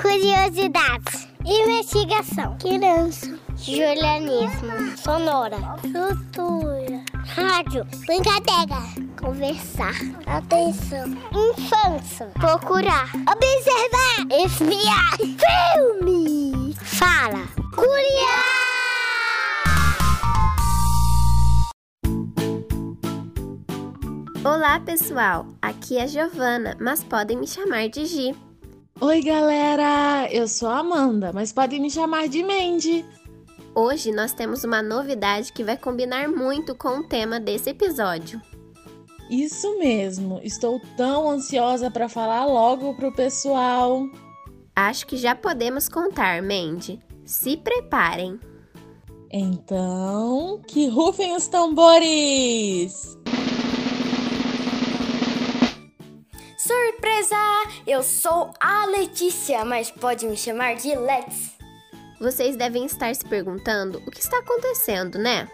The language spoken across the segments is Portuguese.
Curiosidades. Investigação. Criança. Julianismo. Sonora. Cultura. Rádio. Brincadeira. Conversar. Atenção. Infância. Procurar. Observar. Espiar. Filme. Fala. Curiar. Olá, pessoal! Aqui é Giovana, mas podem me chamar de Gi. Oi, galera! Eu sou a Amanda, mas podem me chamar de Mandy. Hoje nós temos uma novidade que vai combinar muito com o tema desse episódio. Isso mesmo, estou tão ansiosa para falar logo pro pessoal. Acho que já podemos contar, Mandy. Se preparem. Então, que rufem os tambores! Surpresa! Eu sou a Letícia, mas pode me chamar de Let's. Vocês devem estar se perguntando o que está acontecendo, né?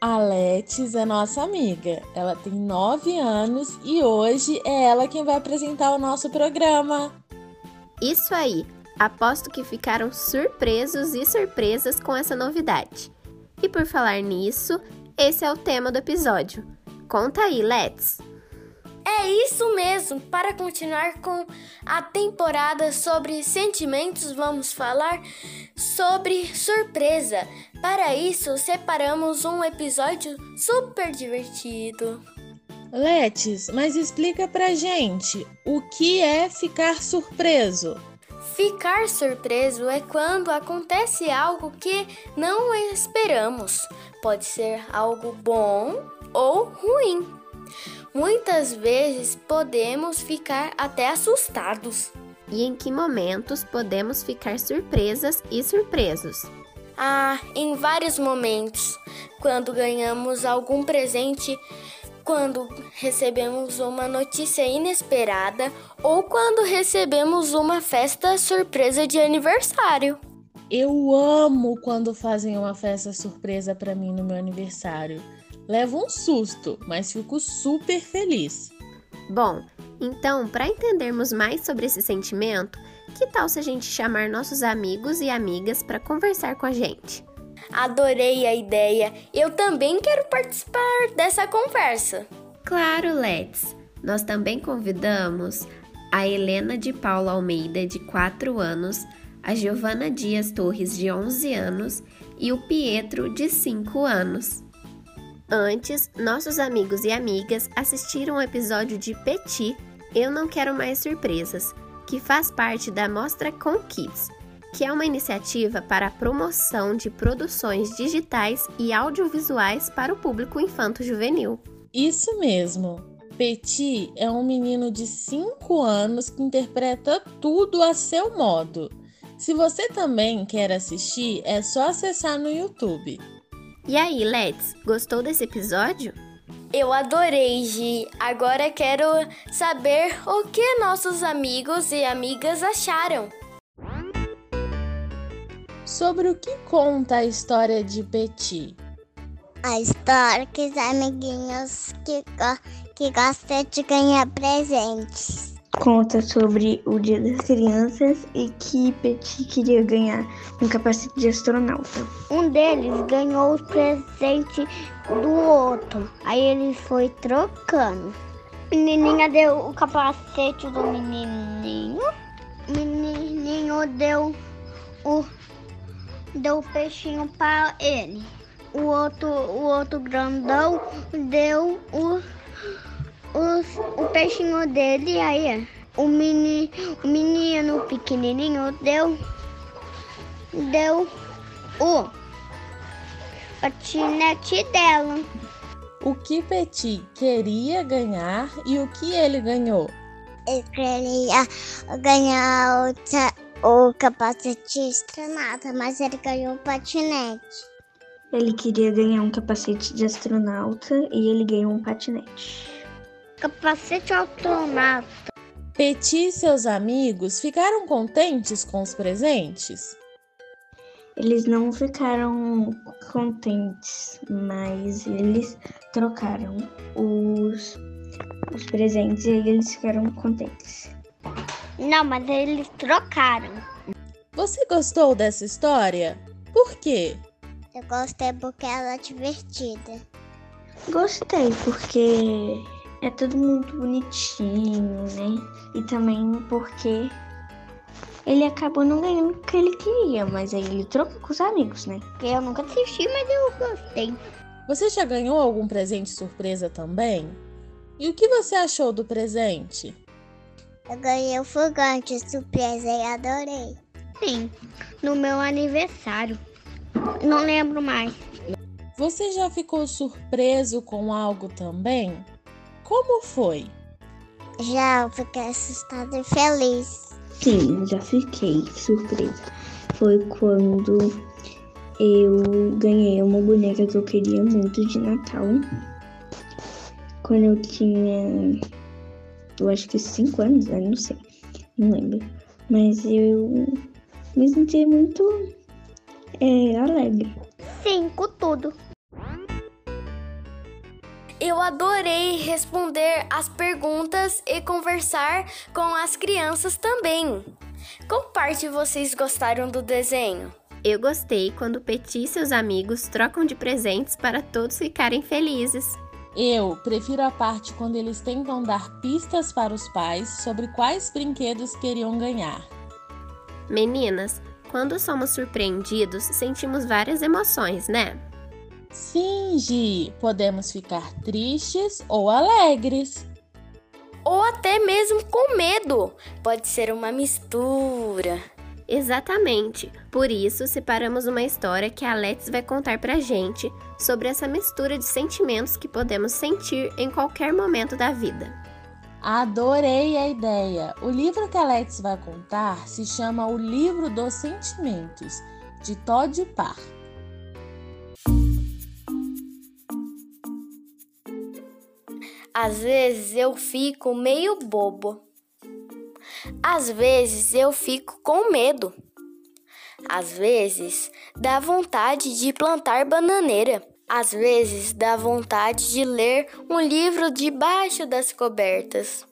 A Letis é nossa amiga. Ela tem 9 anos e hoje é ela quem vai apresentar o nosso programa. Isso aí! Aposto que ficaram surpresos e surpresas com essa novidade. E por falar nisso, esse é o tema do episódio. Conta aí, Let's! É isso mesmo! Para continuar com a temporada sobre sentimentos, vamos falar sobre surpresa. Para isso, separamos um episódio super divertido. Letis, mas explica pra gente o que é ficar surpreso. Ficar surpreso é quando acontece algo que não esperamos. Pode ser algo bom ou ruim. Muitas vezes podemos ficar até assustados. E em que momentos podemos ficar surpresas e surpresos? Ah, em vários momentos. Quando ganhamos algum presente, quando recebemos uma notícia inesperada ou quando recebemos uma festa surpresa de aniversário. Eu amo quando fazem uma festa surpresa para mim no meu aniversário. Levo um susto, mas fico super feliz. Bom, então, para entendermos mais sobre esse sentimento, que tal se a gente chamar nossos amigos e amigas para conversar com a gente? Adorei a ideia. Eu também quero participar dessa conversa. Claro, Let's. Nós também convidamos a Helena de Paula Almeida, de 4 anos, a Giovana Dias Torres, de 11 anos, e o Pietro, de 5 anos. Antes, nossos amigos e amigas assistiram o episódio de Petit, Eu Não Quero Mais Surpresas, que faz parte da Mostra com Kids, que é uma iniciativa para a promoção de produções digitais e audiovisuais para o público infanto-juvenil. Isso mesmo. Petit é um menino de 5 anos que interpreta tudo a seu modo. Se você também quer assistir, é só acessar no YouTube. E aí, Let's, gostou desse episódio? Eu adorei, Gi. Agora quero saber o que nossos amigos e amigas acharam. Sobre o que conta a história de Petit? A história que os amiguinhos que, go que gostam de ganhar presentes. Conta sobre o Dia das Crianças e que Petit queria ganhar um capacete de astronauta. Um deles ganhou o presente do outro. Aí ele foi trocando. Menininha deu o capacete do menininho. Menininho deu o deu o peixinho para ele. O outro, o outro grandão deu o, o, o peixinho dele. Aí o, meni, o menino pequenininho deu, deu o patinete dela. O que Petit queria ganhar e o que ele ganhou? Ele queria ganhar o, o capacete de astronauta, mas ele ganhou o patinete. Ele queria ganhar um capacete de astronauta e ele ganhou um patinete. Capacete astronauta. Petit e seus amigos ficaram contentes com os presentes? Eles não ficaram contentes, mas eles trocaram os, os presentes e eles ficaram contentes. Não, mas eles trocaram. Você gostou dessa história? Por quê? Eu gostei porque ela é divertida. Gostei, porque é tudo muito bonitinho, né? E também porque ele acabou não ganhando o que ele queria, mas aí ele trocou com os amigos, né? Eu nunca assisti, mas eu gostei. Você já ganhou algum presente surpresa também? E o que você achou do presente? Eu ganhei o fogante surpresa e adorei. Sim, no meu aniversário. Não lembro mais. Você já ficou surpreso com algo também? Como foi? Já, eu fiquei assustada e feliz. Sim, já fiquei surpresa. Foi quando eu ganhei uma boneca que eu queria muito de Natal. Quando eu tinha, eu acho que 5 anos, né? não sei, não lembro. Mas eu me senti muito é, alegre. Sim, com tudo. Eu adorei responder as perguntas e conversar com as crianças também. Qual parte vocês gostaram do desenho? Eu gostei quando Petit e seus amigos trocam de presentes para todos ficarem felizes. Eu prefiro a parte quando eles tentam dar pistas para os pais sobre quais brinquedos queriam ganhar. Meninas, quando somos surpreendidos, sentimos várias emoções, né? Sim, Gi, podemos ficar tristes ou alegres. Ou até mesmo com medo. Pode ser uma mistura. Exatamente. Por isso, separamos uma história que a Alex vai contar pra gente sobre essa mistura de sentimentos que podemos sentir em qualquer momento da vida. Adorei a ideia! O livro que a Alex vai contar se chama O Livro dos Sentimentos, de Todd Parr. Às vezes eu fico meio bobo. Às vezes eu fico com medo. Às vezes dá vontade de plantar bananeira. Às vezes dá vontade de ler um livro debaixo das cobertas.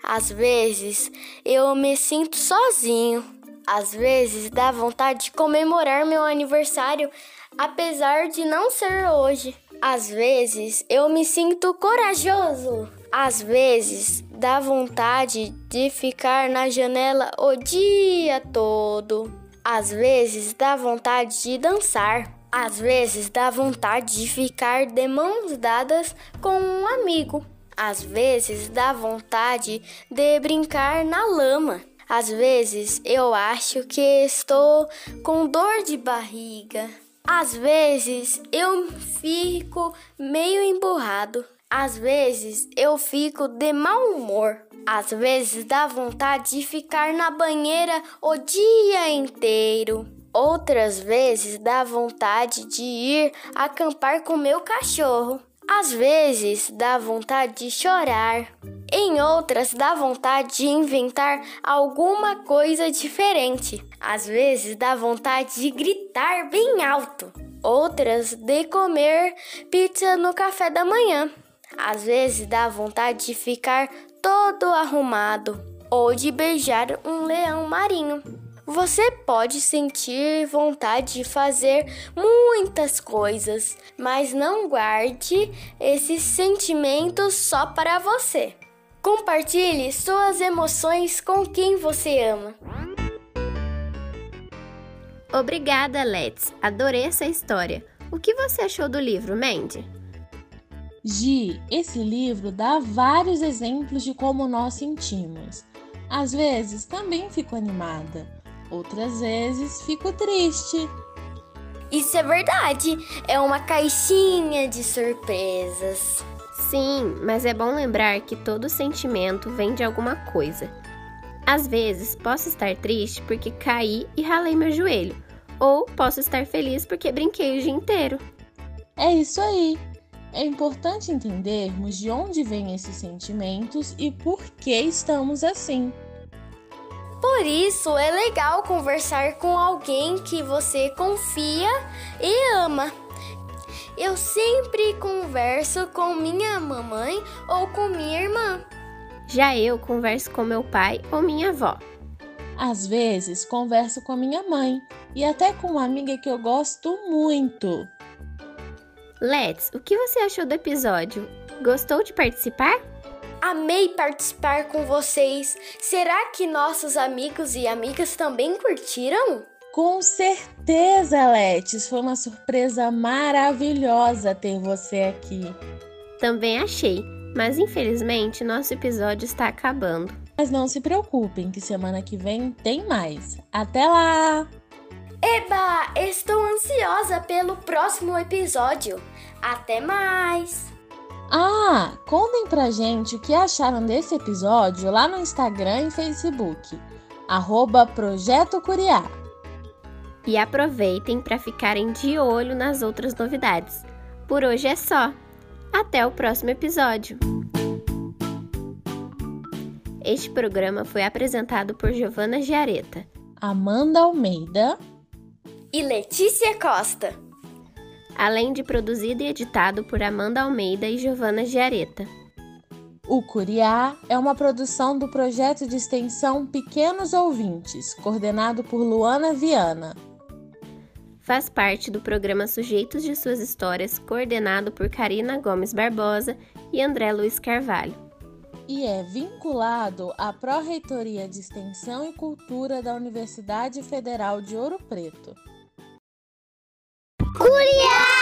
Às vezes eu me sinto sozinho. Às vezes dá vontade de comemorar meu aniversário, apesar de não ser hoje. Às vezes eu me sinto corajoso. Às vezes dá vontade de ficar na janela o dia todo. Às vezes dá vontade de dançar. Às vezes dá vontade de ficar de mãos dadas com um amigo. Às vezes dá vontade de brincar na lama. Às vezes eu acho que estou com dor de barriga. Às vezes eu fico meio emburrado. Às vezes eu fico de mau humor. Às vezes dá vontade de ficar na banheira o dia inteiro. Outras vezes dá vontade de ir acampar com meu cachorro. Às vezes dá vontade de chorar. Em outras dá vontade de inventar alguma coisa diferente. Às vezes dá vontade de gritar bem alto. Outras de comer pizza no café da manhã. Às vezes dá vontade de ficar todo arrumado ou de beijar um leão marinho. Você pode sentir vontade de fazer muitas coisas, mas não guarde esses sentimentos só para você. Compartilhe suas emoções com quem você ama. Obrigada, Let's. Adorei essa história. O que você achou do livro, Mandy? Gi, esse livro dá vários exemplos de como nós sentimos. Às vezes também fico animada, outras vezes fico triste. Isso é verdade, é uma caixinha de surpresas. Sim, mas é bom lembrar que todo sentimento vem de alguma coisa. Às vezes posso estar triste porque caí e ralei meu joelho, ou posso estar feliz porque brinquei o dia inteiro. É isso aí. É importante entendermos de onde vêm esses sentimentos e por que estamos assim. Por isso é legal conversar com alguém que você confia e ama. Eu sempre converso com minha mamãe ou com minha irmã. Já eu converso com meu pai ou minha avó. Às vezes converso com a minha mãe e até com uma amiga que eu gosto muito. Let's, o que você achou do episódio? Gostou de participar? Amei participar com vocês. Será que nossos amigos e amigas também curtiram? Com certeza, Letes. Foi uma surpresa maravilhosa ter você aqui. Também achei, mas infelizmente nosso episódio está acabando. Mas não se preocupem, que semana que vem tem mais. Até lá! Eba, estou ansiosa pelo próximo episódio. Até mais! Ah, contem pra gente o que acharam desse episódio lá no Instagram e Facebook, arroba Projeto Curiá. E aproveitem para ficarem de olho nas outras novidades. Por hoje é só. Até o próximo episódio. Este programa foi apresentado por Giovana Giareta, Amanda Almeida e Letícia Costa. Além de produzido e editado por Amanda Almeida e Giovana Giareta. O Curiá é uma produção do projeto de extensão Pequenos Ouvintes, coordenado por Luana Viana. Faz parte do programa Sujeitos de Suas Histórias, coordenado por Karina Gomes Barbosa e André Luiz Carvalho. E é vinculado à Pró-Reitoria de Extensão e Cultura da Universidade Federal de Ouro Preto. 库里